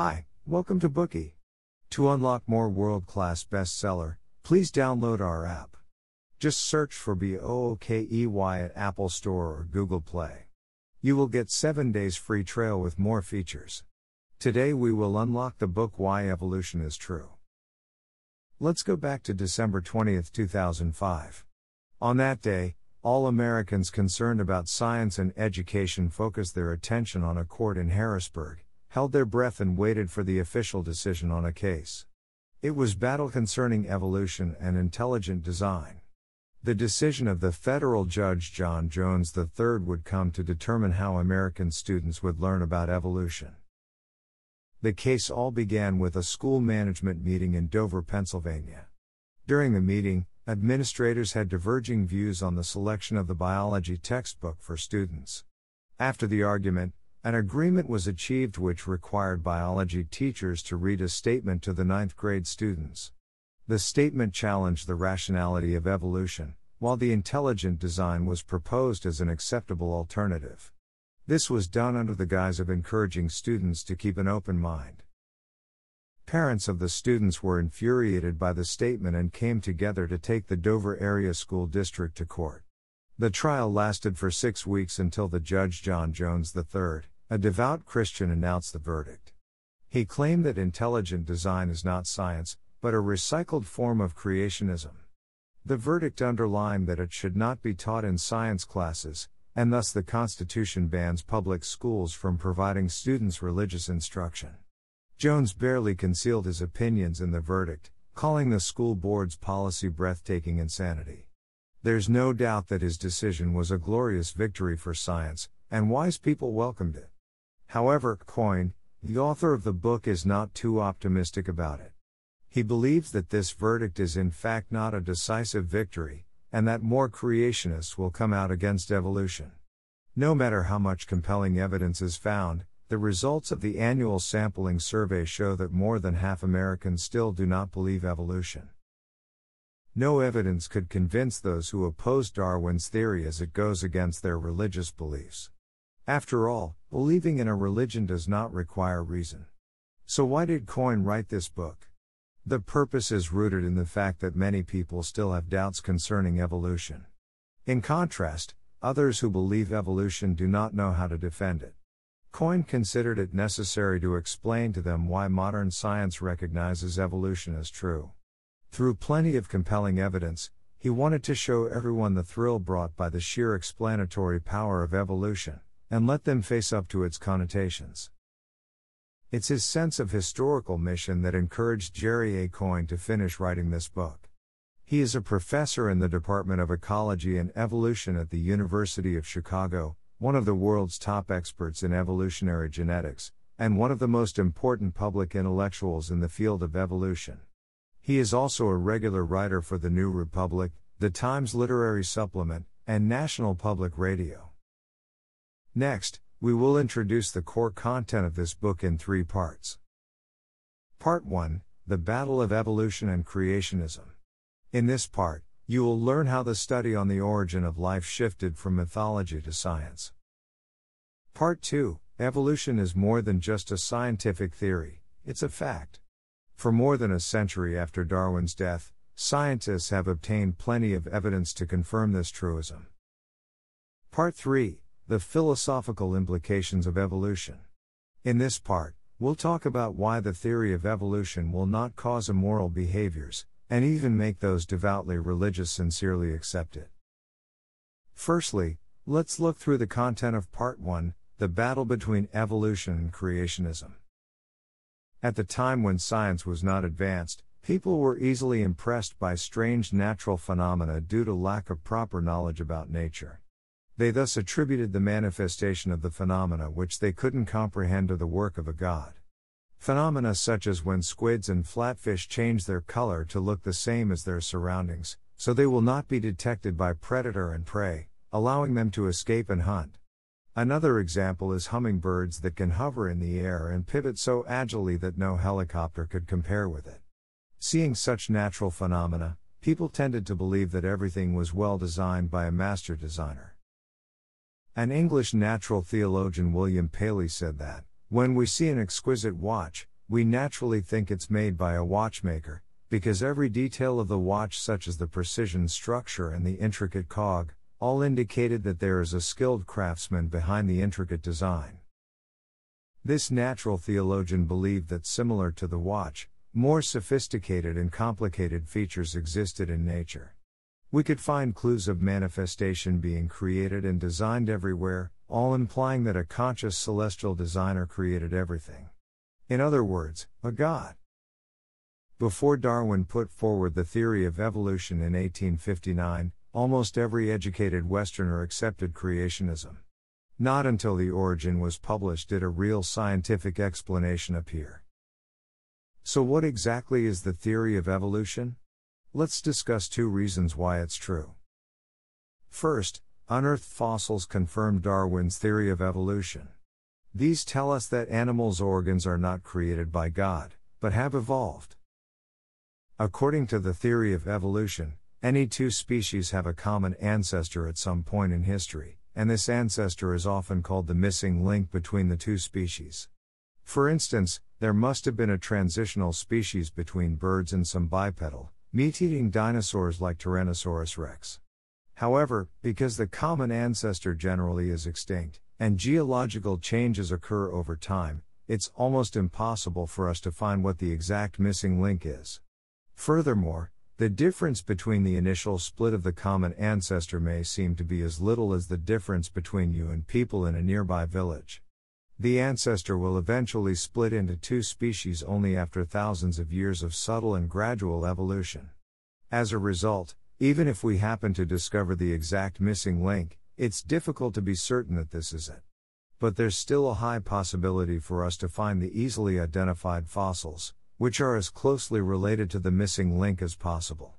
Hi, welcome to Bookey. To unlock more world class bestseller, please download our app. Just search for B O O K E Y at Apple Store or Google Play. You will get 7 days free trial with more features. Today we will unlock the book Why Evolution is True. Let's go back to December 20, 2005. On that day, all Americans concerned about science and education focused their attention on a court in Harrisburg, held their breath, and waited for the official decision on a case. It was battle concerning evolution and intelligent design. The decision of the federal judge John Jones III would come to determine how American students would learn about evolution. The case all began with a school management meeting in Dover, Pennsylvania. During the meeting, administrators had diverging views on the selection of the biology textbook for students. After the argument, an agreement was achieved which required biology teachers to read a statement to the ninth grade students. The statement challenged the rationality of evolution, while the intelligent design was proposed as an acceptable alternative. This was done under the guise of encouraging students to keep an open mind. Parents of the students were infuriated by the statement and came together to take the Dover Area School District to court. The trial lasted for six weeks until the judge John Jones III, a devout Christian, announced the verdict. He claimed that intelligent design is not science, but a recycled form of creationism. The verdict underlined that it should not be taught in science classes, and thus the Constitution bans public schools from providing students religious instruction. Jones barely concealed his opinions in the verdict, calling the school board's policy breathtaking insanity. There's no doubt that his decision was a glorious victory for science, and wise people welcomed it. However, Coyne, the author of the book, is not too optimistic about it. He believes that this verdict is in fact not a decisive victory, and that more creationists will come out against evolution. No matter how much compelling evidence is found, the results of the annual sampling survey show that more than half Americans still do not believe evolution. No evidence could convince those who oppose Darwin's theory as it goes against their religious beliefs. After all, believing in a religion does not require reason. So, why did Coyne write this book? The purpose is rooted in the fact that many people still have doubts concerning evolution. In contrast, others who believe evolution do not know how to defend it. Coyne considered it necessary to explain to them why modern science recognizes evolution as true. Through plenty of compelling evidence, he wanted to show everyone the thrill brought by the sheer explanatory power of evolution, and let them face up to its connotations. It's his sense of historical mission that encouraged Jerry A. Coyne to finish writing this book. He is a professor in the Department of Ecology and Evolution at the University of Chicago, one of the world's top experts in evolutionary genetics, and one of the most important public intellectuals in the field of evolution. He is also a regular writer for The New Republic, The Times Literary Supplement, and National Public Radio. Next, we will introduce the core content of this book in three parts. Part 1 The Battle of Evolution and Creationism. In this part, you will learn how the study on the origin of life shifted from mythology to science. Part 2 Evolution is more than just a scientific theory, it's a fact. For more than a century after Darwin's death, scientists have obtained plenty of evidence to confirm this truism. Part 3 The Philosophical Implications of Evolution. In this part, we'll talk about why the theory of evolution will not cause immoral behaviors, and even make those devoutly religious sincerely accept it. Firstly, let's look through the content of Part 1 The Battle Between Evolution and Creationism. At the time when science was not advanced, people were easily impressed by strange natural phenomena due to lack of proper knowledge about nature. They thus attributed the manifestation of the phenomena which they couldn't comprehend to the work of a god. Phenomena such as when squids and flatfish change their color to look the same as their surroundings, so they will not be detected by predator and prey, allowing them to escape and hunt. Another example is hummingbirds that can hover in the air and pivot so agilely that no helicopter could compare with it. Seeing such natural phenomena, people tended to believe that everything was well designed by a master designer. An English natural theologian William Paley said that, When we see an exquisite watch, we naturally think it's made by a watchmaker, because every detail of the watch, such as the precision structure and the intricate cog, all indicated that there is a skilled craftsman behind the intricate design. This natural theologian believed that similar to the watch, more sophisticated and complicated features existed in nature. We could find clues of manifestation being created and designed everywhere, all implying that a conscious celestial designer created everything. In other words, a God. Before Darwin put forward the theory of evolution in 1859, almost every educated Westerner accepted creationism. Not until The Origin was published did a real scientific explanation appear. So, what exactly is the theory of evolution? Let's discuss two reasons why it's true. First, unearthed fossils confirm Darwin's theory of evolution. These tell us that animals' organs are not created by God, but have evolved. According to the theory of evolution, any two species have a common ancestor at some point in history, and this ancestor is often called the missing link between the two species. For instance, there must have been a transitional species between birds and some bipedal, meat eating dinosaurs like Tyrannosaurus rex. However, because the common ancestor generally is extinct, and geological changes occur over time, it's almost impossible for us to find what the exact missing link is. Furthermore, the difference between the initial split of the common ancestor may seem to be as little as the difference between you and people in a nearby village. The ancestor will eventually split into two species only after thousands of years of subtle and gradual evolution. As a result, even if we happen to discover the exact missing link, it's difficult to be certain that this is it. But there's still a high possibility for us to find the easily identified fossils, which are as closely related to the missing link as possible.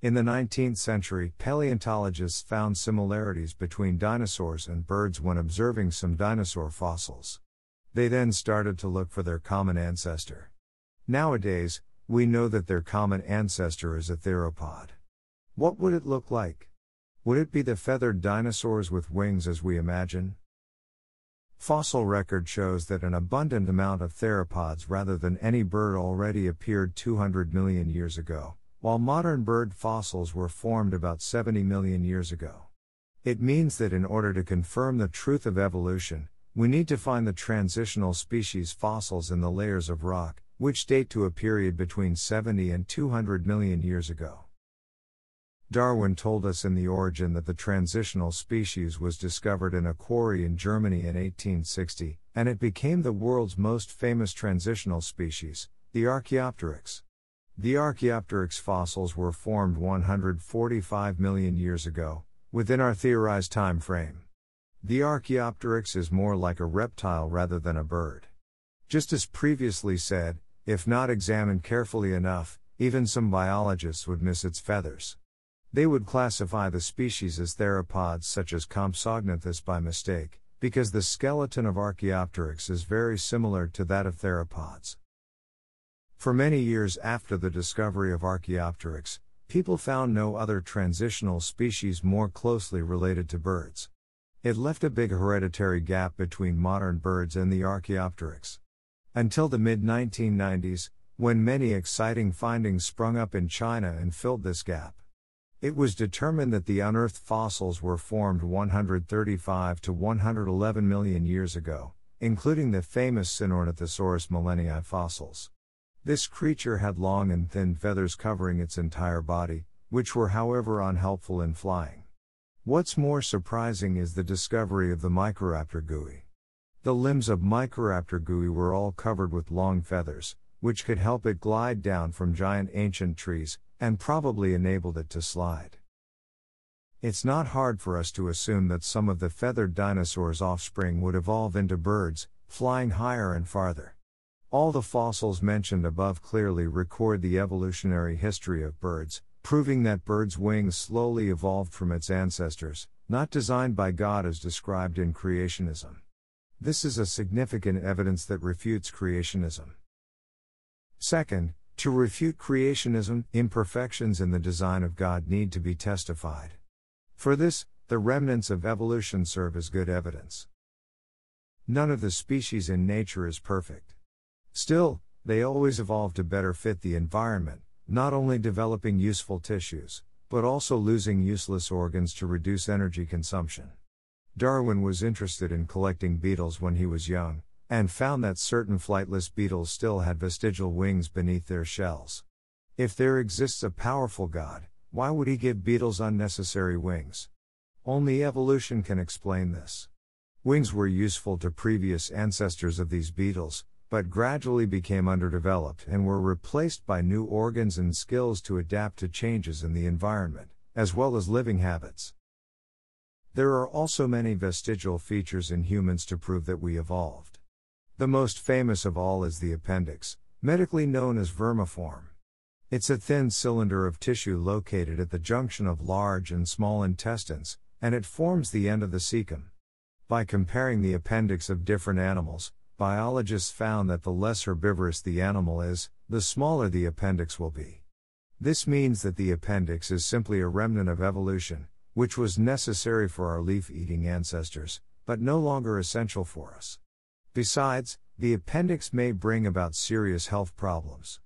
In the 19th century, paleontologists found similarities between dinosaurs and birds when observing some dinosaur fossils. They then started to look for their common ancestor. Nowadays, we know that their common ancestor is a theropod. What would it look like? Would it be the feathered dinosaurs with wings as we imagine? Fossil record shows that an abundant amount of theropods rather than any bird already appeared 200 million years ago, while modern bird fossils were formed about 70 million years ago. It means that in order to confirm the truth of evolution, we need to find the transitional species fossils in the layers of rock, which date to a period between 70 and 200 million years ago. Darwin told us in The Origin that the transitional species was discovered in a quarry in Germany in 1860, and it became the world's most famous transitional species, the Archaeopteryx. The Archaeopteryx fossils were formed 145 million years ago, within our theorized time frame. The Archaeopteryx is more like a reptile rather than a bird. Just as previously said, if not examined carefully enough, even some biologists would miss its feathers. They would classify the species as theropods such as Compsognathus by mistake, because the skeleton of Archaeopteryx is very similar to that of theropods. For many years after the discovery of Archaeopteryx, people found no other transitional species more closely related to birds. It left a big hereditary gap between modern birds and the Archaeopteryx. Until the mid 1990s, when many exciting findings sprung up in China and filled this gap. It was determined that the unearthed fossils were formed 135 to 111 million years ago, including the famous Sinornithosaurus millenniae fossils. This creature had long and thin feathers covering its entire body, which were however unhelpful in flying. What's more surprising is the discovery of the Microraptor gui. The limbs of Microraptor gui were all covered with long feathers, which could help it glide down from giant ancient trees, and probably enabled it to slide. It's not hard for us to assume that some of the feathered dinosaurs' offspring would evolve into birds, flying higher and farther. All the fossils mentioned above clearly record the evolutionary history of birds, proving that birds' wings slowly evolved from its ancestors, not designed by God as described in creationism. This is a significant evidence that refutes creationism. Second, to refute creationism, imperfections in the design of God need to be testified. For this, the remnants of evolution serve as good evidence. None of the species in nature is perfect. Still, they always evolve to better fit the environment, not only developing useful tissues, but also losing useless organs to reduce energy consumption. Darwin was interested in collecting beetles when he was young, and found that certain flightless beetles still had vestigial wings beneath their shells. If there exists a powerful God, why would he give beetles unnecessary wings? Only evolution can explain this. Wings were useful to previous ancestors of these beetles, but gradually became underdeveloped and were replaced by new organs and skills to adapt to changes in the environment, as well as living habits. There are also many vestigial features in humans to prove that we evolved. The most famous of all is the appendix, medically known as vermiform. It's a thin cylinder of tissue located at the junction of large and small intestines, and it forms the end of the cecum. By comparing the appendix of different animals, biologists found that the less herbivorous the animal is, the smaller the appendix will be. This means that the appendix is simply a remnant of evolution, which was necessary for our leaf eating ancestors, but no longer essential for us. Besides, the appendix may bring about serious health problems.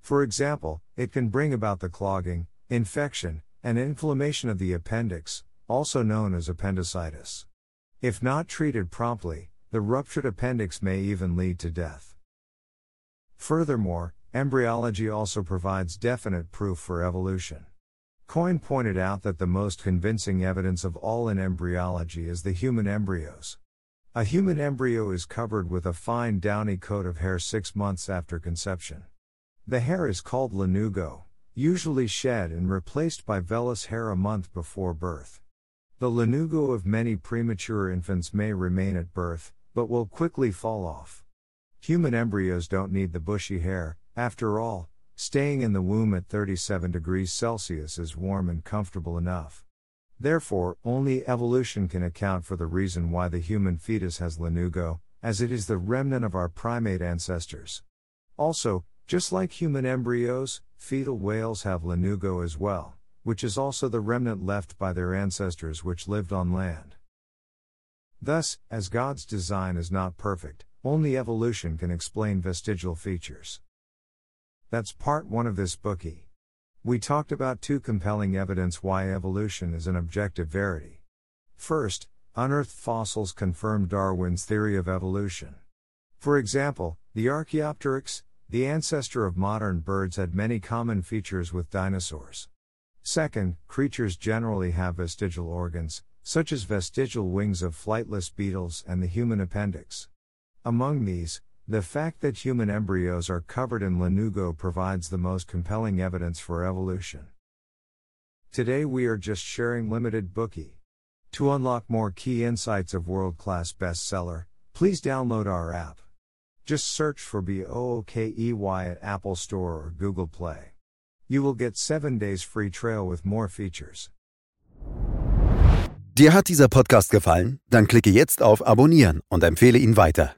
For example, it can bring about the clogging, infection, and inflammation of the appendix, also known as appendicitis. If not treated promptly, the ruptured appendix may even lead to death. Furthermore, embryology also provides definite proof for evolution. Coyne pointed out that the most convincing evidence of all in embryology is the human embryos. A human embryo is covered with a fine downy coat of hair six months after conception. The hair is called lanugo, usually shed and replaced by vellus hair a month before birth. The lanugo of many premature infants may remain at birth, but will quickly fall off. Human embryos don't need the bushy hair, after all, staying in the womb at 37 degrees Celsius is warm and comfortable enough. Therefore, only evolution can account for the reason why the human fetus has lanugo, as it is the remnant of our primate ancestors. Also, just like human embryos, fetal whales have lanugo as well, which is also the remnant left by their ancestors which lived on land. Thus, as God's design is not perfect, only evolution can explain vestigial features. That's part one of this Bookey. We talked about two compelling evidence why evolution is an objective verity. First, unearthed fossils confirm Darwin's theory of evolution. For example, the Archaeopteryx, the ancestor of modern birds had many common features with dinosaurs. Second, creatures generally have vestigial organs, such as vestigial wings of flightless beetles and the human appendix. Among these, the fact that human embryos are covered in lanugo provides the most compelling evidence for evolution. Today we are just sharing limited Bookey. To unlock more key insights of world class bestseller, please download our app. Just search for BOOKEY at Apple Store or Google Play. You will get 7 days free trial with more features. Dir hat dieser Podcast gefallen? Dann klicke jetzt auf Abonnieren und empfehle ihn weiter.